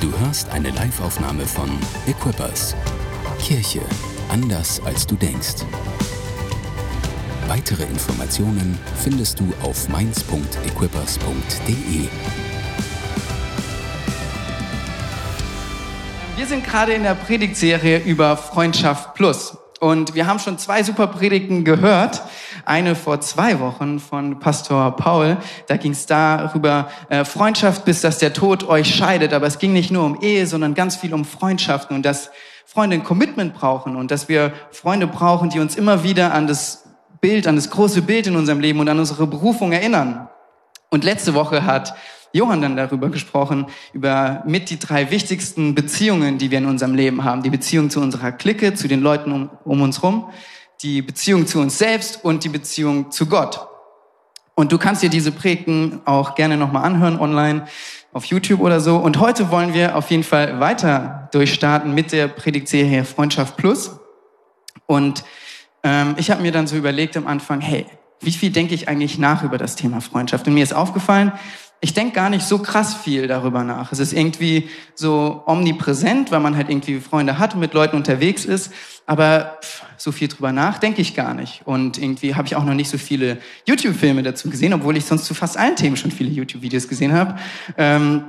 Du hörst eine Liveaufnahme von Equippers. Kirche anders als du denkst. Weitere Informationen findest du auf mainz.equippers.de. Wir sind gerade in der Predigtserie über Freundschaft Plus. Und wir haben schon zwei super Predigten gehört. Eine vor zwei Wochen von Pastor Paul. Da ging es darüber, äh, Freundschaft, bis dass der Tod euch scheidet. Aber es ging nicht nur um Ehe, sondern ganz viel um Freundschaften und dass Freunde ein Commitment brauchen und dass wir Freunde brauchen, die uns immer wieder an das Bild, an das große Bild in unserem Leben und an unsere Berufung erinnern. Und letzte Woche hat Johann dann darüber gesprochen, über mit die drei wichtigsten Beziehungen, die wir in unserem Leben haben. Die Beziehung zu unserer Clique, zu den Leuten um, um uns rum, die Beziehung zu uns selbst und die Beziehung zu Gott. Und du kannst dir diese Predigten auch gerne nochmal anhören online auf YouTube oder so. Und heute wollen wir auf jeden Fall weiter durchstarten mit der Predigtserie Freundschaft Plus. Und ähm, ich habe mir dann so überlegt am Anfang, hey, wie viel denke ich eigentlich nach über das Thema Freundschaft? Und mir ist aufgefallen, ich denke gar nicht so krass viel darüber nach. Es ist irgendwie so omnipräsent, weil man halt irgendwie Freunde hat und mit Leuten unterwegs ist. Aber so viel drüber nach denke ich gar nicht. Und irgendwie habe ich auch noch nicht so viele YouTube-Filme dazu gesehen, obwohl ich sonst zu fast allen Themen schon viele YouTube-Videos gesehen habe. Ähm,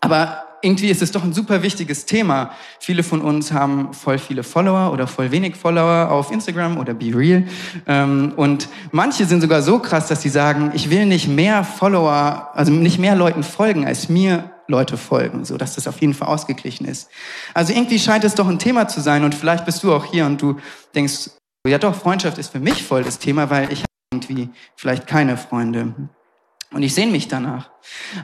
aber irgendwie ist es doch ein super wichtiges Thema. Viele von uns haben voll viele Follower oder voll wenig Follower auf Instagram oder Be Real. Ähm, und manche sind sogar so krass, dass sie sagen, ich will nicht mehr Follower, also nicht mehr Leuten folgen, als mir Leute folgen, so dass das auf jeden Fall ausgeglichen ist. Also irgendwie scheint es doch ein Thema zu sein und vielleicht bist du auch hier und du denkst, ja doch, Freundschaft ist für mich voll das Thema, weil ich irgendwie vielleicht keine Freunde. Und ich sehne mich danach.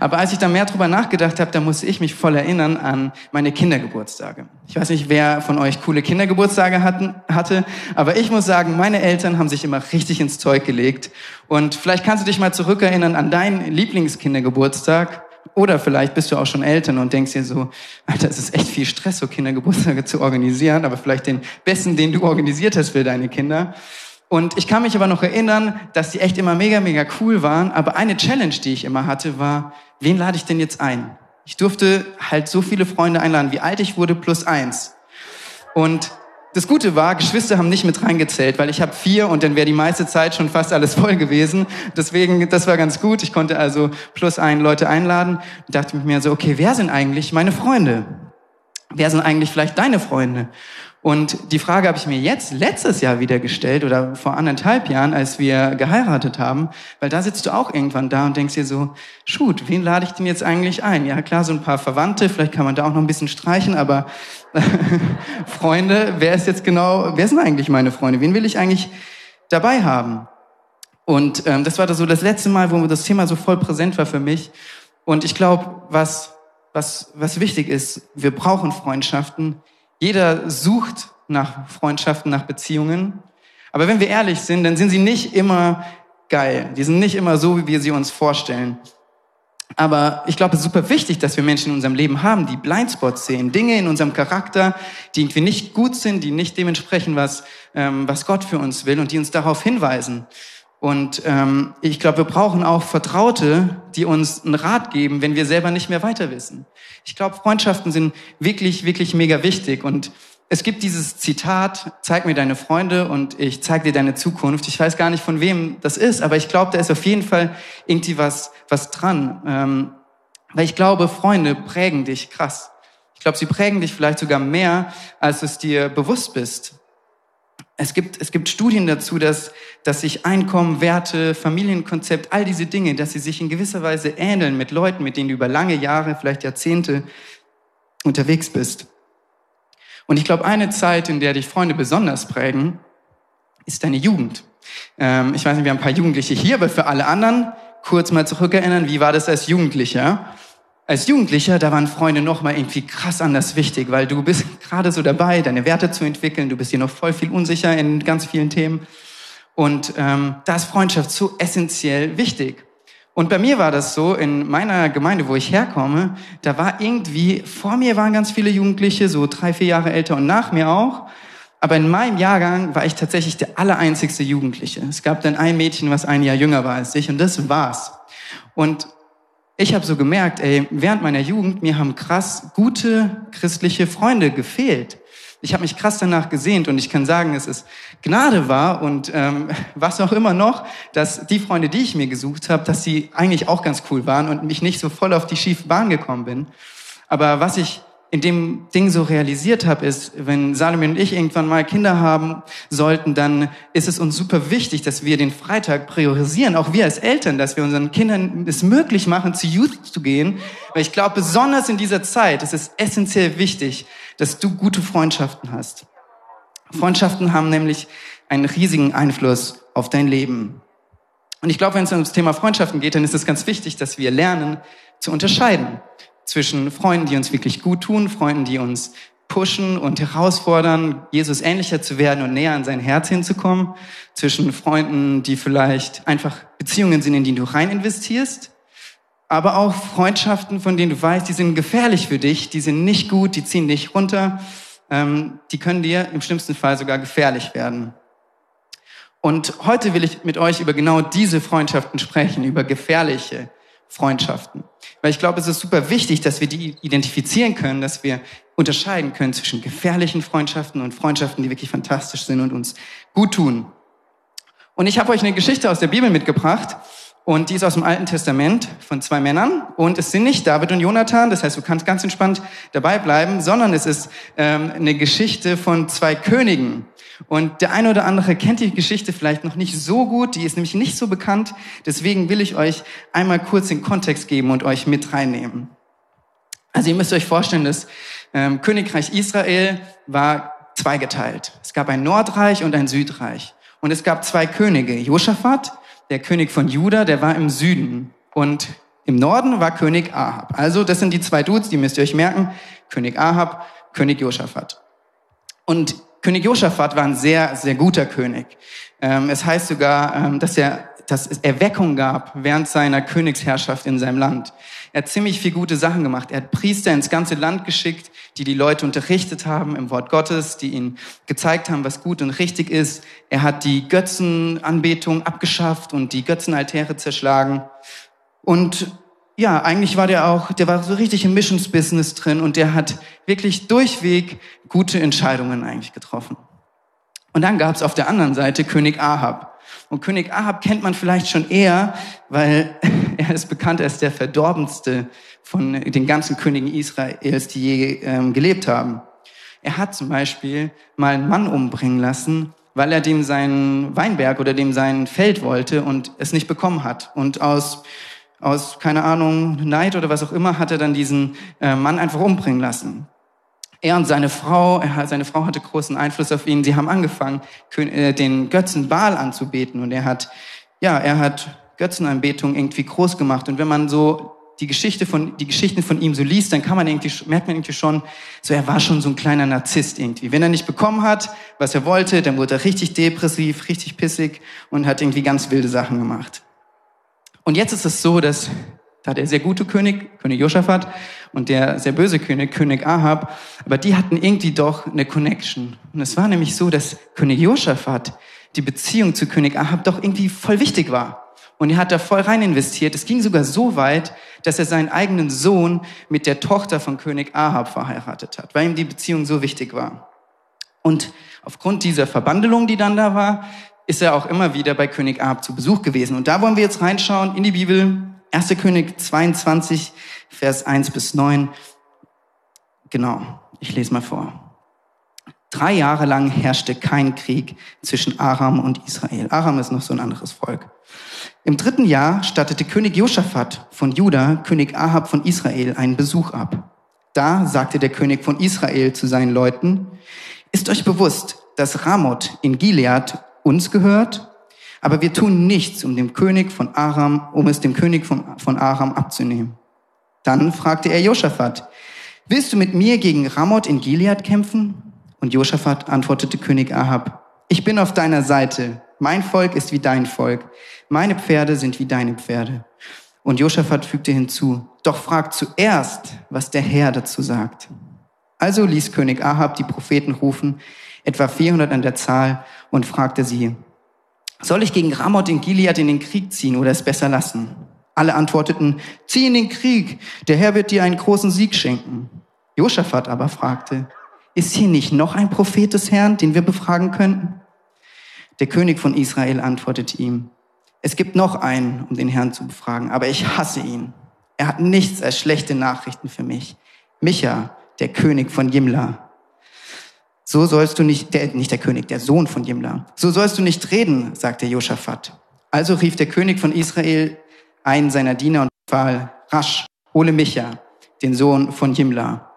Aber als ich da mehr drüber nachgedacht habe, da musste ich mich voll erinnern an meine Kindergeburtstage. Ich weiß nicht, wer von euch coole Kindergeburtstage hatten, hatte, aber ich muss sagen, meine Eltern haben sich immer richtig ins Zeug gelegt. Und vielleicht kannst du dich mal zurückerinnern an deinen Lieblingskindergeburtstag. Oder vielleicht bist du auch schon Eltern und denkst dir so, Alter, es ist echt viel Stress, so Kindergeburtstage zu organisieren, aber vielleicht den besten, den du organisiert hast für deine Kinder. Und ich kann mich aber noch erinnern, dass die echt immer mega, mega cool waren. Aber eine Challenge, die ich immer hatte, war, wen lade ich denn jetzt ein? Ich durfte halt so viele Freunde einladen, wie alt ich wurde, plus eins. Und das Gute war, Geschwister haben nicht mit reingezählt, weil ich habe vier und dann wäre die meiste Zeit schon fast alles voll gewesen. Deswegen, das war ganz gut. Ich konnte also plus ein Leute einladen und dachte mir so, okay, wer sind eigentlich meine Freunde? Wer sind eigentlich vielleicht deine Freunde? Und die Frage habe ich mir jetzt letztes Jahr wieder gestellt oder vor anderthalb Jahren, als wir geheiratet haben, weil da sitzt du auch irgendwann da und denkst dir so, shoot, wen lade ich denn jetzt eigentlich ein? Ja klar, so ein paar Verwandte, vielleicht kann man da auch noch ein bisschen streichen, aber Freunde, wer ist jetzt genau, wer sind eigentlich meine Freunde? Wen will ich eigentlich dabei haben? Und ähm, das war da so das letzte Mal, wo das Thema so voll präsent war für mich. Und ich glaube, was, was, was wichtig ist, wir brauchen Freundschaften, jeder sucht nach Freundschaften, nach Beziehungen. Aber wenn wir ehrlich sind, dann sind sie nicht immer geil. Die sind nicht immer so, wie wir sie uns vorstellen. Aber ich glaube, es ist super wichtig, dass wir Menschen in unserem Leben haben, die Blindspots sehen, Dinge in unserem Charakter, die irgendwie nicht gut sind, die nicht dementsprechend, was, ähm, was Gott für uns will und die uns darauf hinweisen. Und ähm, ich glaube, wir brauchen auch Vertraute, die uns einen Rat geben, wenn wir selber nicht mehr weiter wissen. Ich glaube, Freundschaften sind wirklich, wirklich mega wichtig. Und es gibt dieses Zitat, zeig mir deine Freunde und ich zeig dir deine Zukunft. Ich weiß gar nicht, von wem das ist, aber ich glaube, da ist auf jeden Fall irgendwie was, was dran. Ähm, weil ich glaube, Freunde prägen dich krass. Ich glaube, sie prägen dich vielleicht sogar mehr, als es dir bewusst bist. Es gibt, es gibt Studien dazu, dass, dass sich Einkommen, Werte, Familienkonzept, all diese Dinge, dass sie sich in gewisser Weise ähneln mit Leuten, mit denen du über lange Jahre, vielleicht Jahrzehnte unterwegs bist. Und ich glaube, eine Zeit, in der dich Freunde besonders prägen, ist deine Jugend. Ähm, ich weiß nicht, wir haben ein paar Jugendliche hier, aber für alle anderen kurz mal zurückerinnern, wie war das als Jugendlicher? als Jugendlicher, da waren Freunde noch mal irgendwie krass anders wichtig, weil du bist gerade so dabei, deine Werte zu entwickeln. Du bist hier noch voll viel unsicher in ganz vielen Themen. Und ähm, da ist Freundschaft so essentiell wichtig. Und bei mir war das so, in meiner Gemeinde, wo ich herkomme, da war irgendwie, vor mir waren ganz viele Jugendliche, so drei, vier Jahre älter und nach mir auch. Aber in meinem Jahrgang war ich tatsächlich der allereinzigste Jugendliche. Es gab dann ein Mädchen, was ein Jahr jünger war als ich und das war's. Und ich habe so gemerkt, ey, während meiner Jugend, mir haben krass gute christliche Freunde gefehlt. Ich habe mich krass danach gesehnt und ich kann sagen, es ist Gnade war und ähm, was auch immer noch, dass die Freunde, die ich mir gesucht habe, dass sie eigentlich auch ganz cool waren und mich nicht so voll auf die schiefe Bahn gekommen bin. Aber was ich in dem Ding so realisiert habe, ist, wenn Salome und ich irgendwann mal Kinder haben sollten, dann ist es uns super wichtig, dass wir den Freitag priorisieren, auch wir als Eltern, dass wir unseren Kindern es möglich machen, zu Youth zu gehen. Weil ich glaube, besonders in dieser Zeit ist es essentiell wichtig, dass du gute Freundschaften hast. Freundschaften haben nämlich einen riesigen Einfluss auf dein Leben. Und ich glaube, wenn es um das Thema Freundschaften geht, dann ist es ganz wichtig, dass wir lernen zu unterscheiden zwischen Freunden, die uns wirklich gut tun, Freunden, die uns pushen und herausfordern, Jesus ähnlicher zu werden und näher an sein Herz hinzukommen, zwischen Freunden, die vielleicht einfach Beziehungen sind, in die du rein investierst, aber auch Freundschaften, von denen du weißt, die sind gefährlich für dich, die sind nicht gut, die ziehen dich runter, ähm, die können dir im schlimmsten Fall sogar gefährlich werden. Und heute will ich mit euch über genau diese Freundschaften sprechen, über gefährliche Freundschaften. Weil ich glaube, es ist super wichtig, dass wir die identifizieren können, dass wir unterscheiden können zwischen gefährlichen Freundschaften und Freundschaften, die wirklich fantastisch sind und uns gut tun. Und ich habe euch eine Geschichte aus der Bibel mitgebracht und die ist aus dem Alten Testament von zwei Männern und es sind nicht David und Jonathan, das heißt, du kannst ganz entspannt dabei bleiben, sondern es ist ähm, eine Geschichte von zwei Königen. Und der eine oder andere kennt die Geschichte vielleicht noch nicht so gut, die ist nämlich nicht so bekannt. Deswegen will ich euch einmal kurz den Kontext geben und euch mit reinnehmen. Also ihr müsst euch vorstellen, das ähm, Königreich Israel war zweigeteilt. Es gab ein Nordreich und ein Südreich. Und es gab zwei Könige. Josaphat, der König von Juda, der war im Süden. Und im Norden war König Ahab. Also das sind die zwei Dudes, die müsst ihr euch merken. König Ahab, König Josaphat. Und König Josaphat war ein sehr, sehr guter König. Ähm, es heißt sogar, ähm, dass er dass es Erweckung gab während seiner Königsherrschaft in seinem Land. Er hat ziemlich viel gute Sachen gemacht. Er hat Priester ins ganze Land geschickt, die die Leute unterrichtet haben im Wort Gottes, die ihnen gezeigt haben, was gut und richtig ist. Er hat die Götzenanbetung abgeschafft und die Götzenaltäre zerschlagen. Und ja, eigentlich war der auch, der war so richtig im Missionsbusiness drin und der hat wirklich durchweg gute Entscheidungen eigentlich getroffen. Und dann gab es auf der anderen Seite König Ahab. Und König Ahab kennt man vielleicht schon eher, weil er ist bekannt als der verdorbenste von den ganzen Königen Israels, die je ähm, gelebt haben. Er hat zum Beispiel mal einen Mann umbringen lassen, weil er dem seinen Weinberg oder dem sein Feld wollte und es nicht bekommen hat. Und aus aus, keine Ahnung, Neid oder was auch immer, hat er dann diesen äh, Mann einfach umbringen lassen. Er und seine Frau, er, seine Frau hatte großen Einfluss auf ihn. Sie haben angefangen, äh, den Götzen Baal anzubeten. Und er hat, ja, er hat Götzenanbetung irgendwie groß gemacht. Und wenn man so die Geschichte von, die Geschichten von ihm so liest, dann kann man irgendwie, merkt man irgendwie schon, so er war schon so ein kleiner Narzisst irgendwie. Wenn er nicht bekommen hat, was er wollte, dann wurde er richtig depressiv, richtig pissig und hat irgendwie ganz wilde Sachen gemacht. Und jetzt ist es so, dass da der sehr gute König, König Josaphat, und der sehr böse König, König Ahab, aber die hatten irgendwie doch eine Connection. Und es war nämlich so, dass König Josaphat die Beziehung zu König Ahab doch irgendwie voll wichtig war. Und er hat da voll rein investiert. Es ging sogar so weit, dass er seinen eigenen Sohn mit der Tochter von König Ahab verheiratet hat, weil ihm die Beziehung so wichtig war. Und aufgrund dieser Verbandelung, die dann da war, ist er auch immer wieder bei König Ahab zu Besuch gewesen. Und da wollen wir jetzt reinschauen in die Bibel. 1. König 22, Vers 1 bis 9. Genau, ich lese mal vor. Drei Jahre lang herrschte kein Krieg zwischen Aram und Israel. Aram ist noch so ein anderes Volk. Im dritten Jahr stattete König Josaphat von Juda König Ahab von Israel einen Besuch ab. Da sagte der König von Israel zu seinen Leuten, ist euch bewusst, dass Ramoth in Gilead uns gehört, aber wir tun nichts, um dem König von Aram, um es dem König von, von Aram abzunehmen. Dann fragte er Josaphat, willst du mit mir gegen Ramoth in Gilead kämpfen? Und Josaphat antwortete König Ahab, ich bin auf deiner Seite. Mein Volk ist wie dein Volk. Meine Pferde sind wie deine Pferde. Und Josaphat fügte hinzu, doch frag zuerst, was der Herr dazu sagt. Also ließ König Ahab die Propheten rufen, etwa 400 an der Zahl, und fragte sie, soll ich gegen Ramoth in Gilead in den Krieg ziehen oder es besser lassen? Alle antworteten, zieh in den Krieg, der Herr wird dir einen großen Sieg schenken. Josaphat aber fragte, ist hier nicht noch ein Prophet des Herrn, den wir befragen könnten? Der König von Israel antwortete ihm, es gibt noch einen, um den Herrn zu befragen, aber ich hasse ihn. Er hat nichts als schlechte Nachrichten für mich. Micha, der König von Jimla. So sollst du nicht, der, nicht der König, der Sohn von Jimla. So sollst du nicht reden, sagte Josaphat. Also rief der König von Israel einen seiner Diener und befahl, rasch, hole Micha, den Sohn von Jimla.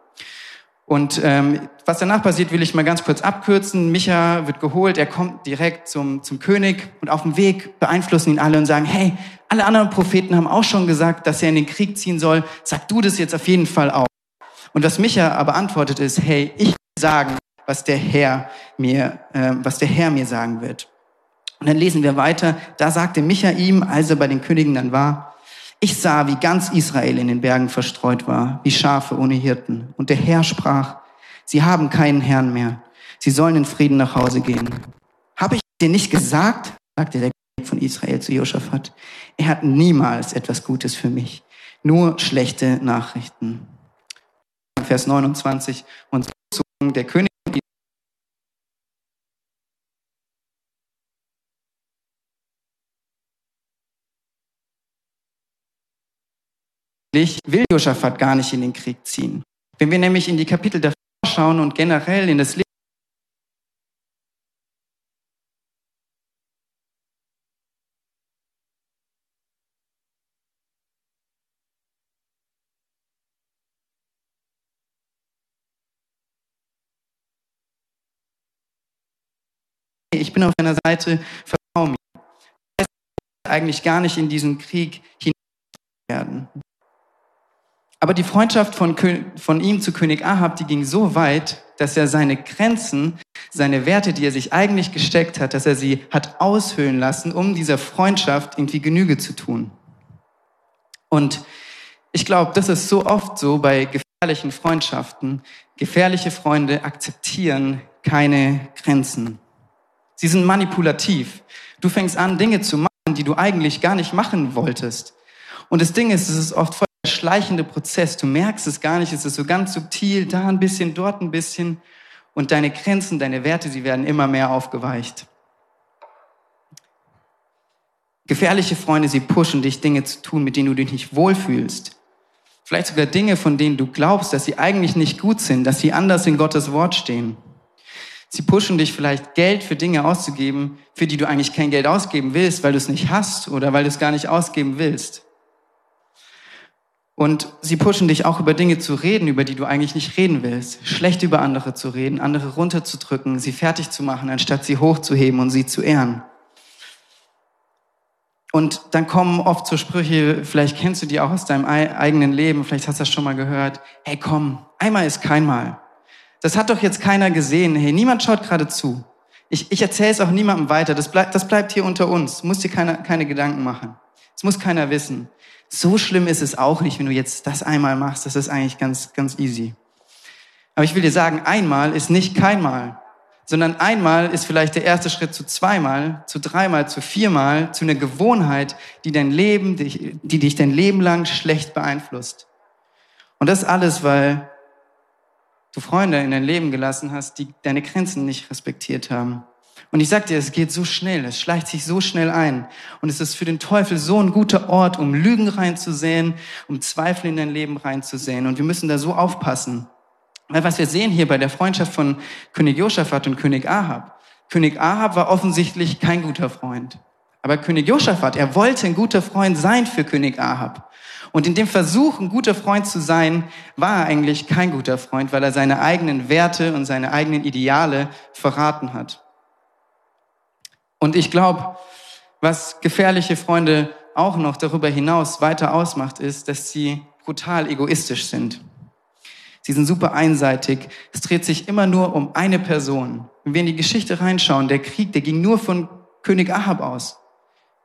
Und ähm, was danach passiert, will ich mal ganz kurz abkürzen. Micha wird geholt, er kommt direkt zum, zum König und auf dem Weg beeinflussen ihn alle und sagen, hey, alle anderen Propheten haben auch schon gesagt, dass er in den Krieg ziehen soll. Sag du das jetzt auf jeden Fall auch. Und was Micha aber antwortet ist, hey, ich will sagen, was der Herr mir, äh, was der Herr mir sagen wird. Und dann lesen wir weiter. Da sagte Micha ihm, als er bei den Königen dann war, ich sah, wie ganz Israel in den Bergen verstreut war, wie Schafe ohne Hirten. Und der Herr sprach, sie haben keinen Herrn mehr. Sie sollen in Frieden nach Hause gehen. Habe ich dir nicht gesagt, sagte der König von Israel zu Josaphat, er hat niemals etwas Gutes für mich, nur schlechte Nachrichten. Vers 29 und der König will Josaphat gar nicht in den Krieg ziehen. Wenn wir nämlich in die Kapitel davor schauen und generell in das Leben ich bin auf deiner Seite, vertraue mir. Das heißt eigentlich gar nicht in diesen Krieg hinein werden. Aber die Freundschaft von, von ihm zu König Ahab, die ging so weit, dass er seine Grenzen, seine Werte, die er sich eigentlich gesteckt hat, dass er sie hat aushöhlen lassen, um dieser Freundschaft irgendwie Genüge zu tun. Und ich glaube, das ist so oft so bei gefährlichen Freundschaften. Gefährliche Freunde akzeptieren keine Grenzen. Sie sind manipulativ. Du fängst an, Dinge zu machen, die du eigentlich gar nicht machen wolltest. Und das Ding ist, es ist oft voll schleichende Prozess. Du merkst es gar nicht. Es ist so ganz subtil, da ein bisschen, dort ein bisschen. Und deine Grenzen, deine Werte, sie werden immer mehr aufgeweicht. Gefährliche Freunde, sie pushen dich, Dinge zu tun, mit denen du dich nicht wohlfühlst. Vielleicht sogar Dinge, von denen du glaubst, dass sie eigentlich nicht gut sind, dass sie anders in Gottes Wort stehen. Sie pushen dich vielleicht Geld für Dinge auszugeben, für die du eigentlich kein Geld ausgeben willst, weil du es nicht hast oder weil du es gar nicht ausgeben willst. Und sie pushen dich auch über Dinge zu reden, über die du eigentlich nicht reden willst. Schlecht über andere zu reden, andere runterzudrücken, sie fertig zu machen, anstatt sie hochzuheben und sie zu ehren. Und dann kommen oft so Sprüche, vielleicht kennst du die auch aus deinem eigenen Leben, vielleicht hast du das schon mal gehört. Hey, komm, einmal ist kein Mal. Das hat doch jetzt keiner gesehen. Hey, niemand schaut gerade zu. Ich, ich erzähle es auch niemandem weiter. Das bleibt, das bleibt hier unter uns. Du musst dir keine, keine Gedanken machen. Das muss keiner wissen so schlimm ist es auch nicht, wenn du jetzt das einmal machst. Das ist eigentlich ganz, ganz easy. Aber ich will dir sagen, einmal ist nicht keinmal, sondern einmal ist vielleicht der erste Schritt zu zweimal, zu dreimal, zu viermal, zu einer Gewohnheit, die dein Leben, die, die dich dein Leben lang schlecht beeinflusst. Und das alles, weil du Freunde in dein Leben gelassen hast, die deine Grenzen nicht respektiert haben. Und ich sag dir, es geht so schnell, es schleicht sich so schnell ein. Und es ist für den Teufel so ein guter Ort, um Lügen reinzusehen, um Zweifel in dein Leben reinzusehen. Und wir müssen da so aufpassen. Weil was wir sehen hier bei der Freundschaft von König Josaphat und König Ahab. König Ahab war offensichtlich kein guter Freund. Aber König Josaphat, er wollte ein guter Freund sein für König Ahab. Und in dem Versuch, ein guter Freund zu sein, war er eigentlich kein guter Freund, weil er seine eigenen Werte und seine eigenen Ideale verraten hat. Und ich glaube, was gefährliche Freunde auch noch darüber hinaus weiter ausmacht, ist, dass sie brutal egoistisch sind. Sie sind super einseitig. Es dreht sich immer nur um eine Person. Wenn wir in die Geschichte reinschauen, der Krieg, der ging nur von König Ahab aus.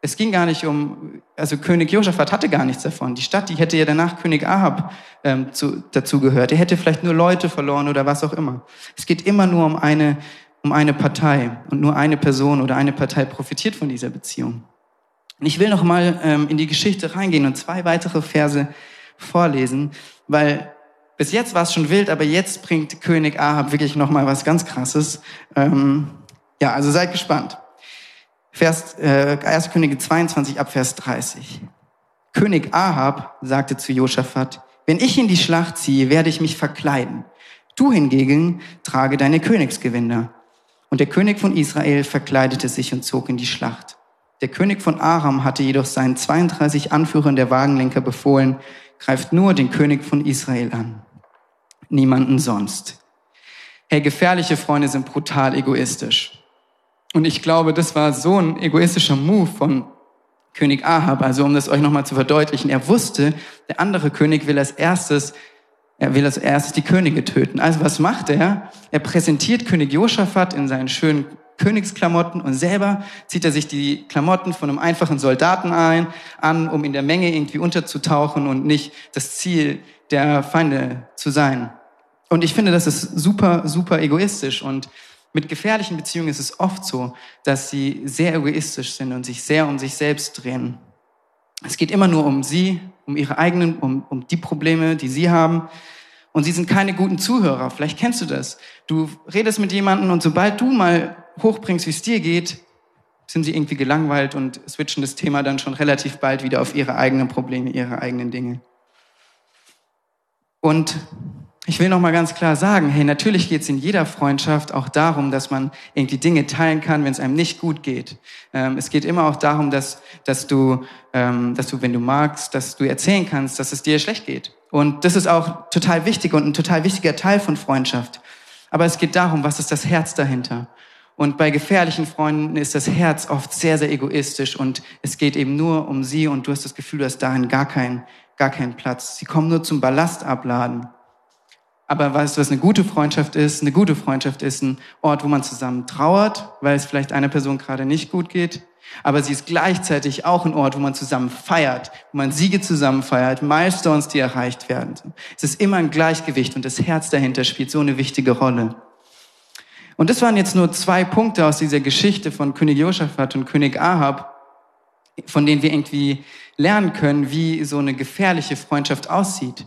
Es ging gar nicht um, also König Josaphat hatte gar nichts davon. Die Stadt, die hätte ja danach König Ahab ähm, zu, dazu gehört. Er hätte vielleicht nur Leute verloren oder was auch immer. Es geht immer nur um eine um eine Partei und nur eine Person oder eine Partei profitiert von dieser Beziehung. Und ich will noch mal ähm, in die Geschichte reingehen und zwei weitere Verse vorlesen, weil bis jetzt war es schon wild, aber jetzt bringt König Ahab wirklich noch mal was ganz Krasses. Ähm, ja, also seid gespannt. Vers, äh, 1. Könige 22 ab Vers 30. König Ahab sagte zu Josaphat, wenn ich in die Schlacht ziehe, werde ich mich verkleiden. Du hingegen trage deine Königsgewänder. Und der König von Israel verkleidete sich und zog in die Schlacht. Der König von Aram hatte jedoch seinen 32 Anführern der Wagenlenker befohlen, greift nur den König von Israel an. Niemanden sonst. Hey, gefährliche Freunde sind brutal egoistisch. Und ich glaube, das war so ein egoistischer Move von König Ahab. Also um das euch nochmal zu verdeutlichen, er wusste, der andere König will als erstes, er will als erstes die Könige töten. Also was macht er? Er präsentiert König Josaphat in seinen schönen Königsklamotten und selber zieht er sich die Klamotten von einem einfachen Soldaten ein, an, um in der Menge irgendwie unterzutauchen und nicht das Ziel der Feinde zu sein. Und ich finde, das ist super, super egoistisch und mit gefährlichen Beziehungen ist es oft so, dass sie sehr egoistisch sind und sich sehr um sich selbst drehen. Es geht immer nur um sie, um ihre eigenen, um, um die Probleme, die sie haben. Und sie sind keine guten Zuhörer. Vielleicht kennst du das. Du redest mit jemandem und sobald du mal hochbringst, wie es dir geht, sind sie irgendwie gelangweilt und switchen das Thema dann schon relativ bald wieder auf ihre eigenen Probleme, ihre eigenen Dinge. Und ich will noch mal ganz klar sagen, hey, natürlich geht es in jeder Freundschaft auch darum, dass man irgendwie Dinge teilen kann, wenn es einem nicht gut geht. Ähm, es geht immer auch darum, dass, dass, du, ähm, dass du, wenn du magst, dass du erzählen kannst, dass es dir schlecht geht. Und das ist auch total wichtig und ein total wichtiger Teil von Freundschaft. Aber es geht darum, was ist das Herz dahinter? Und bei gefährlichen Freunden ist das Herz oft sehr, sehr egoistisch und es geht eben nur um sie und du hast das Gefühl, du hast dahin gar keinen, gar keinen Platz. Sie kommen nur zum Ballast abladen. Aber weißt du, was eine gute Freundschaft ist? Eine gute Freundschaft ist ein Ort, wo man zusammen trauert, weil es vielleicht einer Person gerade nicht gut geht. Aber sie ist gleichzeitig auch ein Ort, wo man zusammen feiert, wo man Siege zusammen feiert, Milestones, die erreicht werden. Es ist immer ein Gleichgewicht und das Herz dahinter spielt so eine wichtige Rolle. Und das waren jetzt nur zwei Punkte aus dieser Geschichte von König Josaphat und König Ahab, von denen wir irgendwie lernen können, wie so eine gefährliche Freundschaft aussieht.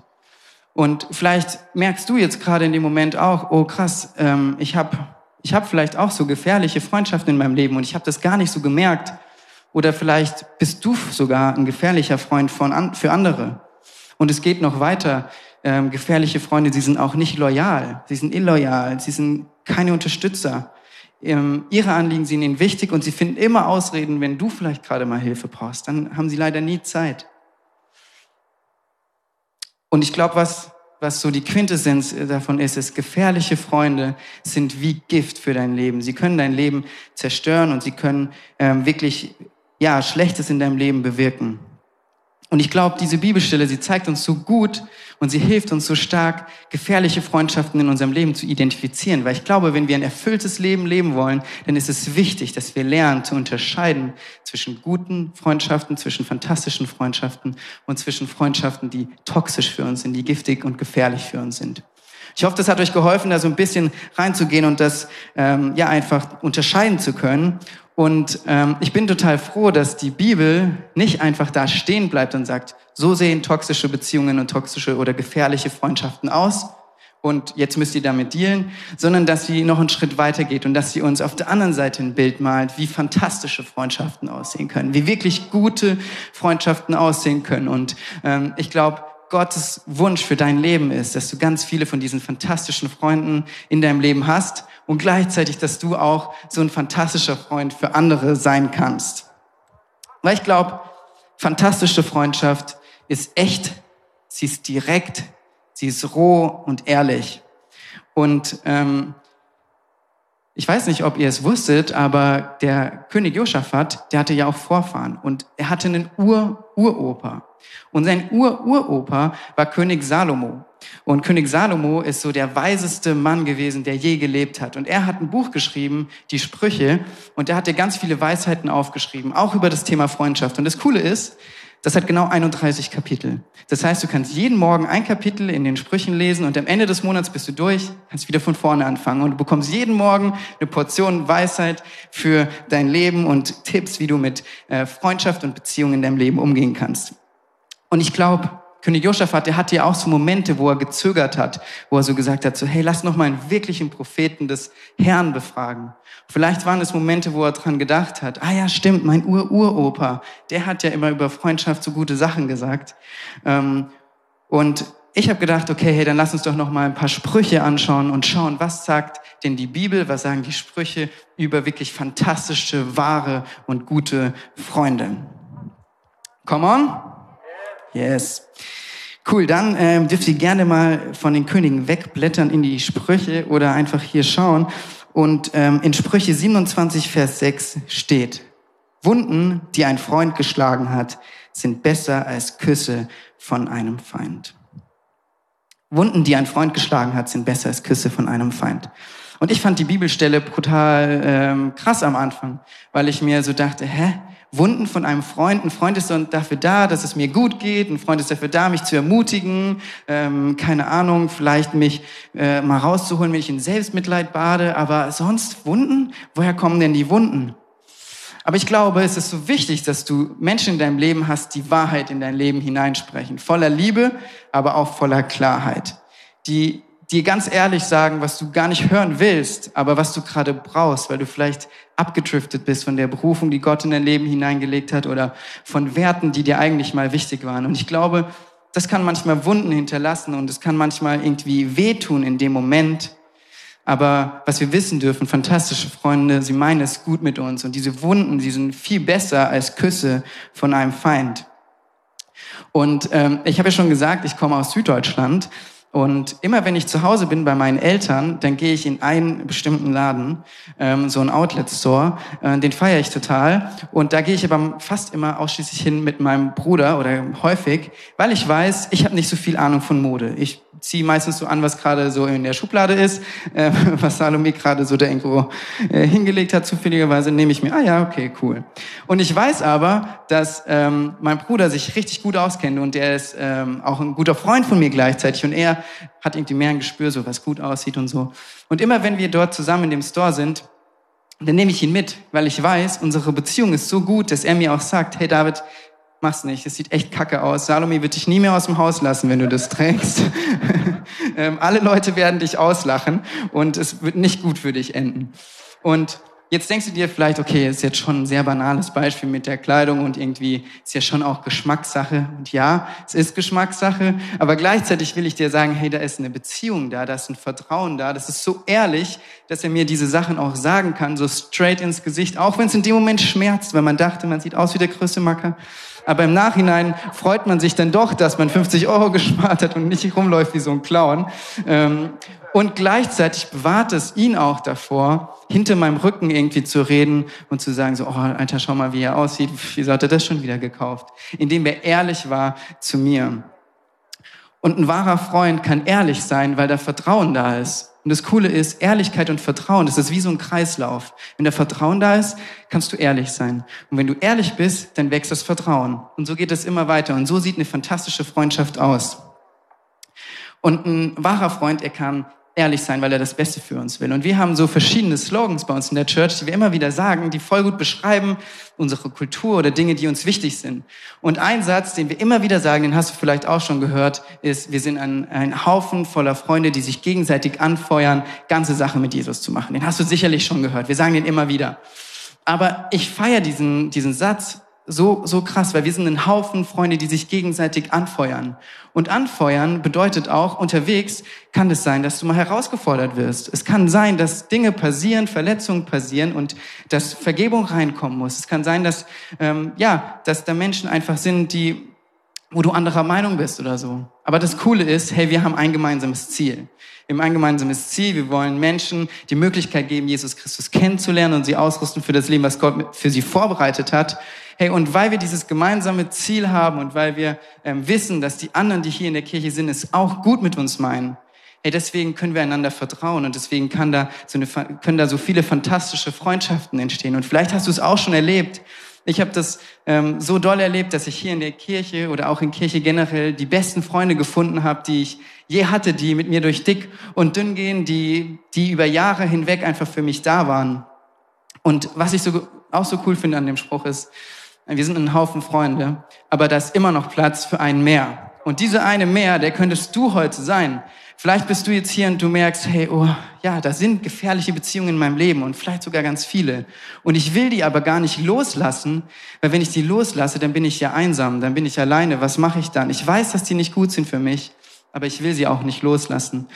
Und vielleicht merkst du jetzt gerade in dem Moment auch, oh krass, ähm, ich habe ich hab vielleicht auch so gefährliche Freundschaften in meinem Leben und ich habe das gar nicht so gemerkt. Oder vielleicht bist du sogar ein gefährlicher Freund von an, für andere. Und es geht noch weiter. Ähm, gefährliche Freunde, sie sind auch nicht loyal, sie sind illoyal, sie sind keine Unterstützer. Ähm, ihre Anliegen sind ihnen wichtig und sie finden immer Ausreden, wenn du vielleicht gerade mal Hilfe brauchst. Dann haben sie leider nie Zeit. Und ich glaube, was, was so die Quintessenz davon ist, ist, gefährliche Freunde sind wie Gift für dein Leben. Sie können dein Leben zerstören und sie können ähm, wirklich, ja, Schlechtes in deinem Leben bewirken. Und ich glaube, diese Bibelstelle, sie zeigt uns so gut und sie hilft uns so stark, gefährliche Freundschaften in unserem Leben zu identifizieren. Weil ich glaube, wenn wir ein erfülltes Leben leben wollen, dann ist es wichtig, dass wir lernen zu unterscheiden zwischen guten Freundschaften, zwischen fantastischen Freundschaften und zwischen Freundschaften, die toxisch für uns sind, die giftig und gefährlich für uns sind. Ich hoffe, das hat euch geholfen, da so ein bisschen reinzugehen und das ähm, ja einfach unterscheiden zu können. Und ähm, ich bin total froh, dass die Bibel nicht einfach da stehen bleibt und sagt, so sehen toxische Beziehungen und toxische oder gefährliche Freundschaften aus und jetzt müsst ihr damit dealen, sondern dass sie noch einen Schritt weiter geht und dass sie uns auf der anderen Seite ein Bild malt, wie fantastische Freundschaften aussehen können, wie wirklich gute Freundschaften aussehen können. Und ähm, ich glaube, Gottes Wunsch für dein Leben ist, dass du ganz viele von diesen fantastischen Freunden in deinem Leben hast und gleichzeitig, dass du auch so ein fantastischer Freund für andere sein kannst. Weil ich glaube, fantastische Freundschaft ist echt, sie ist direkt, sie ist roh und ehrlich. Und ähm, ich weiß nicht, ob ihr es wusstet, aber der König Josaphat, der hatte ja auch Vorfahren und er hatte einen Ur-Uropa. Und sein Ur-Uropa war König Salomo. Und König Salomo ist so der weiseste Mann gewesen, der je gelebt hat. Und er hat ein Buch geschrieben, die Sprüche, und er hat dir ganz viele Weisheiten aufgeschrieben, auch über das Thema Freundschaft. Und das Coole ist, Das hat genau 31 Kapitel. Das heißt, du kannst jeden Morgen ein Kapitel in den Sprüchen lesen und am Ende des Monats bist du durch, kannst wieder von vorne anfangen und du bekommst jeden Morgen eine Portion Weisheit für dein Leben und Tipps, wie du mit äh, Freundschaft und Beziehungen in deinem Leben umgehen kannst. Und ich glaube, König Josaphat, der hatte ja auch so Momente, wo er gezögert hat, wo er so gesagt hat, so, hey, lass noch mal einen wirklichen Propheten des Herrn befragen. Vielleicht waren es Momente, wo er dran gedacht hat, ah ja, stimmt, mein Ur-Uropa, der hat ja immer über Freundschaft so gute Sachen gesagt. Ähm, und ich habe gedacht, okay, hey, dann lass uns doch noch mal ein paar Sprüche anschauen und schauen, was sagt denn die Bibel, was sagen die Sprüche über wirklich fantastische, wahre und gute Freunde. Come on. Yes. Cool, dann ähm, dürft ihr gerne mal von den Königen wegblättern in die Sprüche oder einfach hier schauen. Und ähm, in Sprüche 27, Vers 6 steht, Wunden, die ein Freund geschlagen hat, sind besser als Küsse von einem Feind. Wunden, die ein Freund geschlagen hat, sind besser als Küsse von einem Feind. Und ich fand die Bibelstelle brutal ähm, krass am Anfang, weil ich mir so dachte, hä, Wunden von einem Freund. Ein Freund ist dafür da, dass es mir gut geht. Ein Freund ist dafür da, mich zu ermutigen. Ähm, keine Ahnung, vielleicht mich äh, mal rauszuholen, wenn ich in Selbstmitleid bade. Aber sonst Wunden? Woher kommen denn die Wunden? Aber ich glaube, es ist so wichtig, dass du Menschen in deinem Leben hast, die Wahrheit in dein Leben hineinsprechen. Voller Liebe, aber auch voller Klarheit. Die dir ganz ehrlich sagen, was du gar nicht hören willst, aber was du gerade brauchst, weil du vielleicht abgedriftet bist von der Berufung, die Gott in dein Leben hineingelegt hat oder von Werten, die dir eigentlich mal wichtig waren. Und ich glaube, das kann manchmal Wunden hinterlassen und es kann manchmal irgendwie wehtun in dem Moment. Aber was wir wissen dürfen, fantastische Freunde, sie meinen es gut mit uns und diese Wunden, die sind viel besser als Küsse von einem Feind. Und ähm, ich habe ja schon gesagt, ich komme aus Süddeutschland und immer wenn ich zu Hause bin bei meinen Eltern, dann gehe ich in einen bestimmten Laden, ähm, so ein Outlet-Store, äh, den feiere ich total. Und da gehe ich aber fast immer ausschließlich hin mit meinem Bruder oder häufig, weil ich weiß, ich habe nicht so viel Ahnung von Mode. Ich ziehe meistens so an, was gerade so in der Schublade ist, äh, was Salome gerade so da irgendwo äh, hingelegt hat, zufälligerweise nehme ich mir, ah ja, okay, cool. Und ich weiß aber, dass ähm, mein Bruder sich richtig gut auskennt und der ist ähm, auch ein guter Freund von mir gleichzeitig und er hat irgendwie mehr ein Gespür, so was gut aussieht und so. Und immer wenn wir dort zusammen in dem Store sind, dann nehme ich ihn mit, weil ich weiß, unsere Beziehung ist so gut, dass er mir auch sagt, hey David, mach's nicht, es sieht echt kacke aus. Salome wird dich nie mehr aus dem Haus lassen, wenn du das trägst. ähm, alle Leute werden dich auslachen und es wird nicht gut für dich enden. Und Jetzt denkst du dir vielleicht, okay, ist jetzt schon ein sehr banales Beispiel mit der Kleidung und irgendwie ist ja schon auch Geschmackssache. Und ja, es ist Geschmackssache, aber gleichzeitig will ich dir sagen, hey, da ist eine Beziehung da, da ist ein Vertrauen da, das ist so ehrlich, dass er mir diese Sachen auch sagen kann, so straight ins Gesicht, auch wenn es in dem Moment schmerzt, weil man dachte, man sieht aus wie der größte Macker. Aber im Nachhinein freut man sich dann doch, dass man 50 Euro gespart hat und nicht rumläuft wie so ein Clown. Ähm, und gleichzeitig bewahrt es ihn auch davor, hinter meinem Rücken irgendwie zu reden und zu sagen, so, oh, Alter, schau mal, wie er aussieht. Wieso hat er das schon wieder gekauft? Indem er ehrlich war zu mir. Und ein wahrer Freund kann ehrlich sein, weil da Vertrauen da ist. Und das Coole ist, Ehrlichkeit und Vertrauen, das ist wie so ein Kreislauf. Wenn da Vertrauen da ist, kannst du ehrlich sein. Und wenn du ehrlich bist, dann wächst das Vertrauen. Und so geht es immer weiter. Und so sieht eine fantastische Freundschaft aus. Und ein wahrer Freund, er kann ehrlich sein, weil er das Beste für uns will. Und wir haben so verschiedene Slogans bei uns in der Church, die wir immer wieder sagen, die voll gut beschreiben unsere Kultur oder Dinge, die uns wichtig sind. Und ein Satz, den wir immer wieder sagen, den hast du vielleicht auch schon gehört, ist, wir sind ein, ein Haufen voller Freunde, die sich gegenseitig anfeuern, ganze Sache mit Jesus zu machen. Den hast du sicherlich schon gehört. Wir sagen den immer wieder. Aber ich feiere diesen, diesen Satz, so, so krass, weil wir sind ein Haufen Freunde, die sich gegenseitig anfeuern. Und anfeuern bedeutet auch, unterwegs kann es sein, dass du mal herausgefordert wirst. Es kann sein, dass Dinge passieren, Verletzungen passieren und dass Vergebung reinkommen muss. Es kann sein, dass, ähm, ja, dass da Menschen einfach sind, die, wo du anderer Meinung bist oder so. Aber das Coole ist, hey, wir haben ein gemeinsames Ziel. Wir haben ein gemeinsames Ziel. Wir wollen Menschen die Möglichkeit geben, Jesus Christus kennenzulernen und sie ausrüsten für das Leben, was Gott für sie vorbereitet hat. Hey, und weil wir dieses gemeinsame Ziel haben und weil wir ähm, wissen, dass die anderen, die hier in der Kirche sind, es auch gut mit uns meinen, hey, deswegen können wir einander vertrauen und deswegen kann da so eine, können da so viele fantastische Freundschaften entstehen. Und vielleicht hast du es auch schon erlebt, Ich habe das ähm, so doll erlebt, dass ich hier in der Kirche oder auch in Kirche generell die besten Freunde gefunden habe, die ich je hatte, die mit mir durch dick und dünn gehen, die, die über Jahre hinweg einfach für mich da waren. Und was ich so, auch so cool finde an dem Spruch ist, wir sind ein Haufen Freunde, aber da ist immer noch Platz für einen mehr. Und diese eine mehr, der könntest du heute sein. Vielleicht bist du jetzt hier und du merkst, hey, oh, ja, da sind gefährliche Beziehungen in meinem Leben und vielleicht sogar ganz viele. Und ich will die aber gar nicht loslassen, weil wenn ich die loslasse, dann bin ich ja einsam, dann bin ich alleine. Was mache ich dann? Ich weiß, dass die nicht gut sind für mich, aber ich will sie auch nicht loslassen.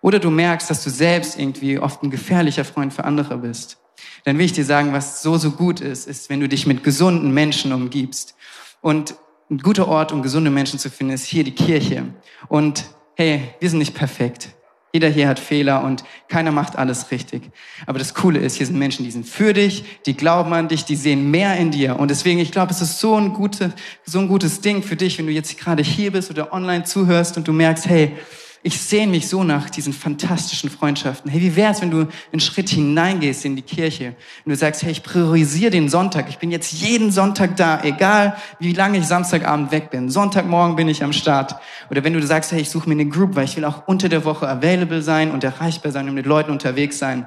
Oder du merkst, dass du selbst irgendwie oft ein gefährlicher Freund für andere bist. Dann will ich dir sagen, was so, so gut ist, ist, wenn du dich mit gesunden Menschen umgibst. Und ein guter Ort, um gesunde Menschen zu finden, ist hier die Kirche. Und hey, wir sind nicht perfekt. Jeder hier hat Fehler und keiner macht alles richtig. Aber das Coole ist, hier sind Menschen, die sind für dich, die glauben an dich, die sehen mehr in dir. Und deswegen, ich glaube, es ist so ein, gute, so ein gutes Ding für dich, wenn du jetzt gerade hier bist oder online zuhörst und du merkst, hey, ich sehne mich so nach diesen fantastischen Freundschaften. Hey, wie wär's, wenn du einen Schritt hineingehst in die Kirche und du sagst, hey, ich priorisiere den Sonntag. Ich bin jetzt jeden Sonntag da, egal wie lange ich Samstagabend weg bin. Sonntagmorgen bin ich am Start. Oder wenn du sagst, hey, ich suche mir eine Group, weil ich will auch unter der Woche available sein und erreichbar sein und mit Leuten unterwegs sein,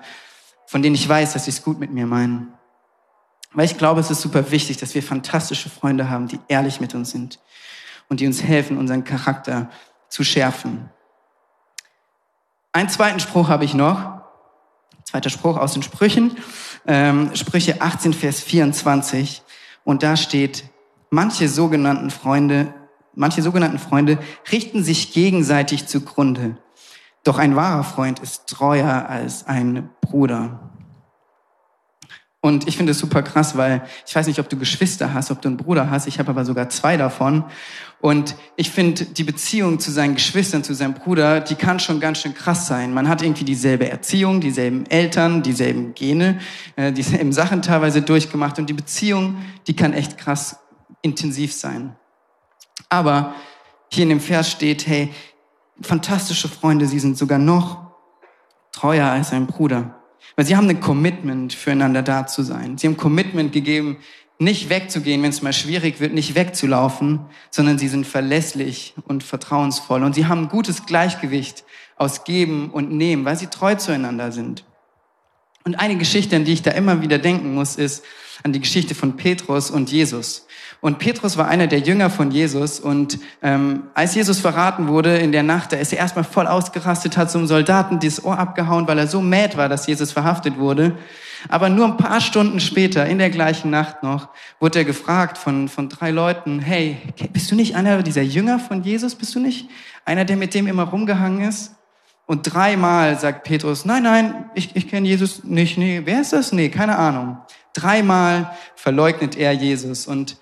von denen ich weiß, dass sie es gut mit mir meinen. Weil ich glaube, es ist super wichtig, dass wir fantastische Freunde haben, die ehrlich mit uns sind und die uns helfen, unseren Charakter zu schärfen. Einen zweiten Spruch habe ich noch. Zweiter Spruch aus den Sprüchen. Ähm, Sprüche 18, Vers 24. Und da steht, manche sogenannten Freunde, manche sogenannten Freunde richten sich gegenseitig zugrunde. Doch ein wahrer Freund ist treuer als ein Bruder. Und ich finde es super krass, weil ich weiß nicht, ob du Geschwister hast, ob du einen Bruder hast. Ich habe aber sogar zwei davon. Und ich finde, die Beziehung zu seinen Geschwistern, zu seinem Bruder, die kann schon ganz schön krass sein. Man hat irgendwie dieselbe Erziehung, dieselben Eltern, dieselben Gene, äh, dieselben Sachen teilweise durchgemacht. Und die Beziehung, die kann echt krass intensiv sein. Aber hier in dem Vers steht, hey, fantastische Freunde, sie sind sogar noch treuer als ein Bruder. Weil sie haben ein Commitment füreinander da zu sein. Sie haben Commitment gegeben, nicht wegzugehen, wenn es mal schwierig wird, nicht wegzulaufen, sondern sie sind verlässlich und vertrauensvoll. Und sie haben ein gutes Gleichgewicht aus Geben und Nehmen, weil sie treu zueinander sind. Und eine Geschichte, an die ich da immer wieder denken muss, ist an die Geschichte von Petrus und Jesus. Und Petrus war einer der Jünger von Jesus. Und ähm, als Jesus verraten wurde in der Nacht, da ist er erstmal voll ausgerastet, hat zum Soldaten das Ohr abgehauen, weil er so mad war, dass Jesus verhaftet wurde. Aber nur ein paar Stunden später, in der gleichen Nacht noch, wurde er gefragt von, von drei Leuten, hey, bist du nicht einer dieser Jünger von Jesus? Bist du nicht einer, der mit dem immer rumgehangen ist? Und dreimal sagt Petrus, nein, nein, ich, ich kenne Jesus nicht. Nee, wer ist das? Nee, keine Ahnung. Dreimal verleugnet er Jesus. Und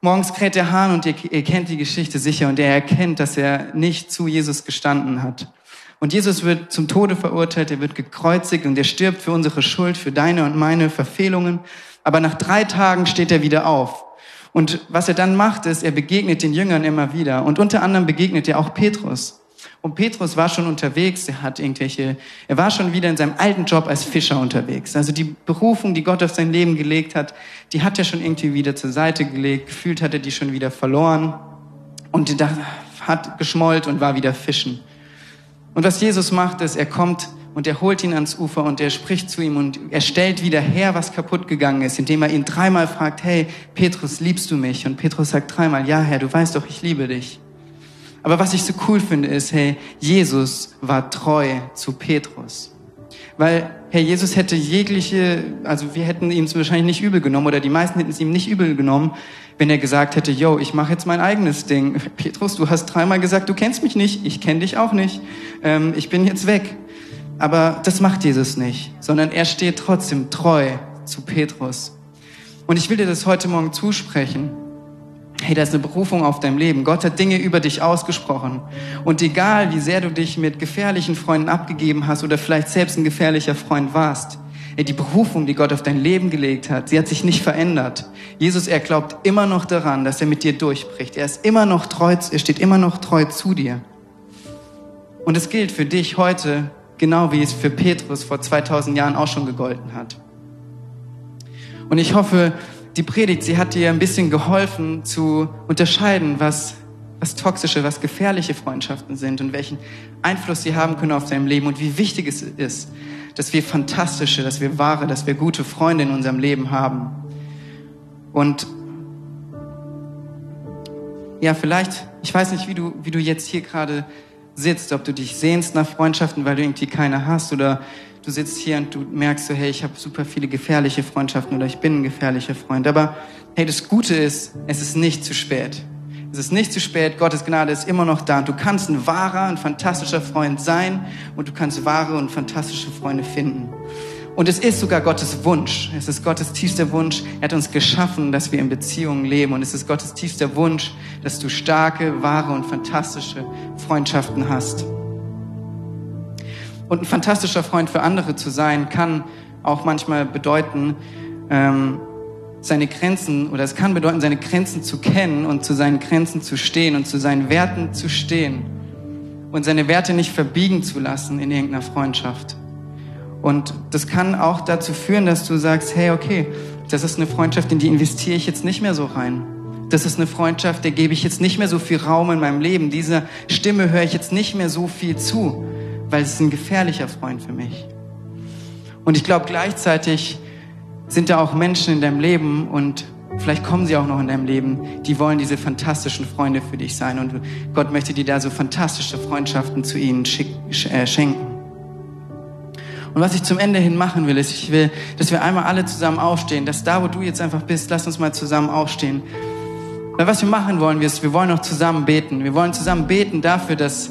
morgens kräht der Hahn und ihr, ihr kennt die Geschichte sicher und er erkennt, dass er nicht zu Jesus gestanden hat. Und Jesus wird zum Tode verurteilt, er wird gekreuzigt und er stirbt für unsere Schuld, für deine und meine Verfehlungen. Aber nach drei Tagen steht er wieder auf. Und was er dann macht, ist, er begegnet den Jüngern immer wieder. Und unter anderem begegnet er auch Petrus. Und Petrus war schon unterwegs, er hat irgendwelche, er war schon wieder in seinem alten Job als Fischer unterwegs. Also die Berufung, die Gott auf sein Leben gelegt hat, die hat er schon irgendwie wieder zur Seite gelegt. Gefühlt hat er die schon wieder verloren. Und hat geschmollt und war wieder fischen. Und was Jesus macht, ist, er kommt und er holt ihn ans Ufer und er spricht zu ihm und er stellt wieder her, was kaputt gegangen ist, indem er ihn dreimal fragt, hey, Petrus, liebst du mich? Und Petrus sagt dreimal, ja, Herr, du weißt doch, ich liebe dich. Aber was ich so cool finde, ist, hey, Jesus war treu zu Petrus. Weil, Herr Jesus hätte jegliche, also wir hätten ihm es wahrscheinlich nicht übel genommen oder die meisten hätten es ihm nicht übel genommen, wenn er gesagt hätte, yo, ich mache jetzt mein eigenes Ding. Petrus, du hast dreimal gesagt, du kennst mich nicht, ich kenne dich auch nicht, ähm, ich bin jetzt weg. Aber das macht Jesus nicht, sondern er steht trotzdem treu zu Petrus. Und ich will dir das heute Morgen zusprechen. Hey, da ist eine Berufung auf deinem Leben. Gott hat Dinge über dich ausgesprochen. Und egal, wie sehr du dich mit gefährlichen Freunden abgegeben hast oder vielleicht selbst ein gefährlicher Freund warst, hey, die Berufung, die Gott auf dein Leben gelegt hat, sie hat sich nicht verändert. Jesus, er glaubt immer noch daran, dass er mit dir durchbricht. Er ist immer noch treu, er steht immer noch treu zu dir. Und es gilt für dich heute, genau wie es für Petrus vor 2000 Jahren auch schon gegolten hat. Und ich hoffe, die Predigt, sie hat dir ein bisschen geholfen zu unterscheiden, was, was toxische, was gefährliche Freundschaften sind und welchen Einfluss sie haben können auf dein Leben und wie wichtig es ist, dass wir fantastische, dass wir wahre, dass wir gute Freunde in unserem Leben haben. Und ja, vielleicht, ich weiß nicht, wie du, wie du jetzt hier gerade sitzt, ob du dich sehnst nach Freundschaften, weil du irgendwie keine hast oder du sitzt hier und du merkst so, hey, ich habe super viele gefährliche Freundschaften oder ich bin ein gefährlicher Freund. Aber hey, das Gute ist, es ist nicht zu spät. Es ist nicht zu spät, Gottes Gnade ist immer noch da. Du kannst ein wahrer und fantastischer Freund sein und du kannst wahre und fantastische Freunde finden. Und es ist sogar Gottes Wunsch. Es ist Gottes tiefster Wunsch. Er hat uns geschaffen, dass wir in Beziehungen leben. Und es ist Gottes tiefster Wunsch, dass du starke, wahre und fantastische Freundschaften hast. Und ein fantastischer Freund für andere zu sein, kann auch manchmal bedeuten, ähm, seine Grenzen, oder es kann bedeuten, seine Grenzen zu kennen und zu seinen Grenzen zu stehen und zu seinen Werten zu stehen und seine Werte nicht verbiegen zu lassen in irgendeiner Freundschaft. Und das kann auch dazu führen, dass du sagst, hey, okay, das ist eine Freundschaft, in die investiere ich jetzt nicht mehr so rein. Das ist eine Freundschaft, der gebe ich jetzt nicht mehr so viel Raum in meinem Leben. Dieser Stimme höre ich jetzt nicht mehr so viel zu, weil es ist ein gefährlicher Freund für mich. Und ich glaube gleichzeitig sind da auch Menschen in deinem Leben und vielleicht kommen sie auch noch in deinem Leben, die wollen diese fantastischen Freunde für dich sein und Gott möchte dir da so fantastische Freundschaften zu ihnen äh, schenken. Und was ich zum Ende hin machen will, ist, ich will, dass wir einmal alle zusammen aufstehen, dass da, wo du jetzt einfach bist, lass uns mal zusammen aufstehen. Weil was wir machen wollen, ist, wir wollen auch zusammen beten. Wir wollen zusammen beten dafür, dass,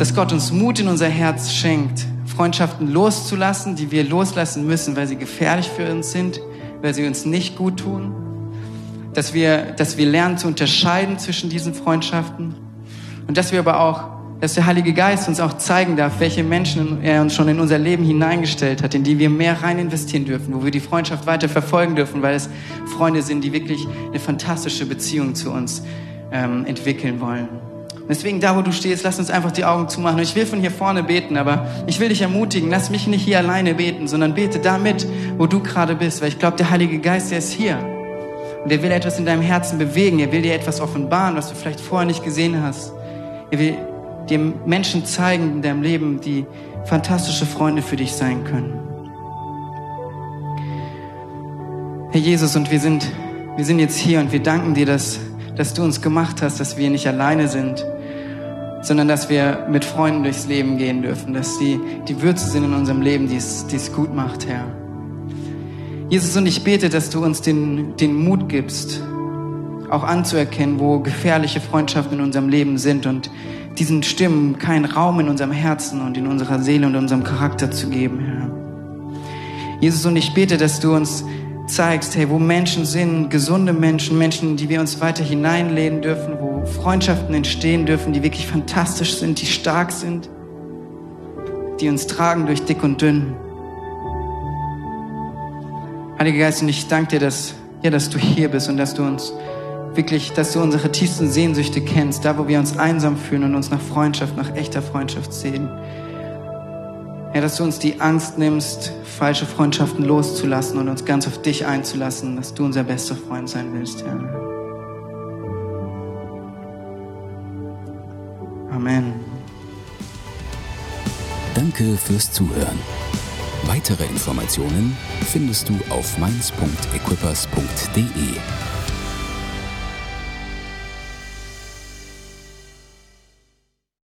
dass Gott uns Mut in unser Herz schenkt, Freundschaften loszulassen, die wir loslassen müssen, weil sie gefährlich für uns sind, weil sie uns nicht gut tun. Dass wir, dass wir lernen zu unterscheiden zwischen diesen Freundschaften. Und dass wir aber auch dass der Heilige Geist uns auch zeigen darf, welche Menschen er uns schon in unser Leben hineingestellt hat, in die wir mehr rein investieren dürfen, wo wir die Freundschaft weiter verfolgen dürfen, weil es Freunde sind, die wirklich eine fantastische Beziehung zu uns ähm, entwickeln wollen. Deswegen, da wo du stehst, lass uns einfach die Augen zumachen. Ich will von hier vorne beten, aber ich will dich ermutigen, lass mich nicht hier alleine beten, sondern bete damit, wo du gerade bist, weil ich glaube, der Heilige Geist, der ist hier. Und er will etwas in deinem Herzen bewegen. Er will dir etwas offenbaren, was du vielleicht vorher nicht gesehen hast. Er will dir Menschen zeigen in deinem Leben, die fantastische Freunde für dich sein können. Herr Jesus, und wir sind, wir sind jetzt hier und wir danken dir, dass, dass du uns gemacht hast, dass wir nicht alleine sind, sondern dass wir mit Freunden durchs Leben gehen dürfen, dass die, die Würze sind in unserem Leben, die es, die es gut macht, Herr. Jesus, und ich bete, dass du uns den, den Mut gibst, auch anzuerkennen, wo gefährliche Freundschaften in unserem Leben sind und diesen Stimmen keinen Raum in unserem Herzen und in unserer Seele und unserem Charakter zu geben, Herr. Jesus, und ich bete, dass du uns zeigst, hey, wo Menschen sind, gesunde Menschen, Menschen, die wir uns weiter hineinlehnen dürfen, wo Freundschaften entstehen dürfen, die wirklich fantastisch sind, die stark sind, die uns tragen durch dick und dünn. Heiliger Geist, und ich danke dir, dass, ja, dass du hier bist und dass du uns wirklich, dass du unsere tiefsten Sehnsüchte kennst, da wo wir uns einsam fühlen und uns nach Freundschaft, nach echter Freundschaft sehen. Herr, dass du uns die Angst nimmst, falsche Freundschaften loszulassen und uns ganz auf dich einzulassen, dass du unser bester Freund sein willst, Herr. Amen. Danke fürs Zuhören. Weitere Informationen findest du auf mainz.equippers.de.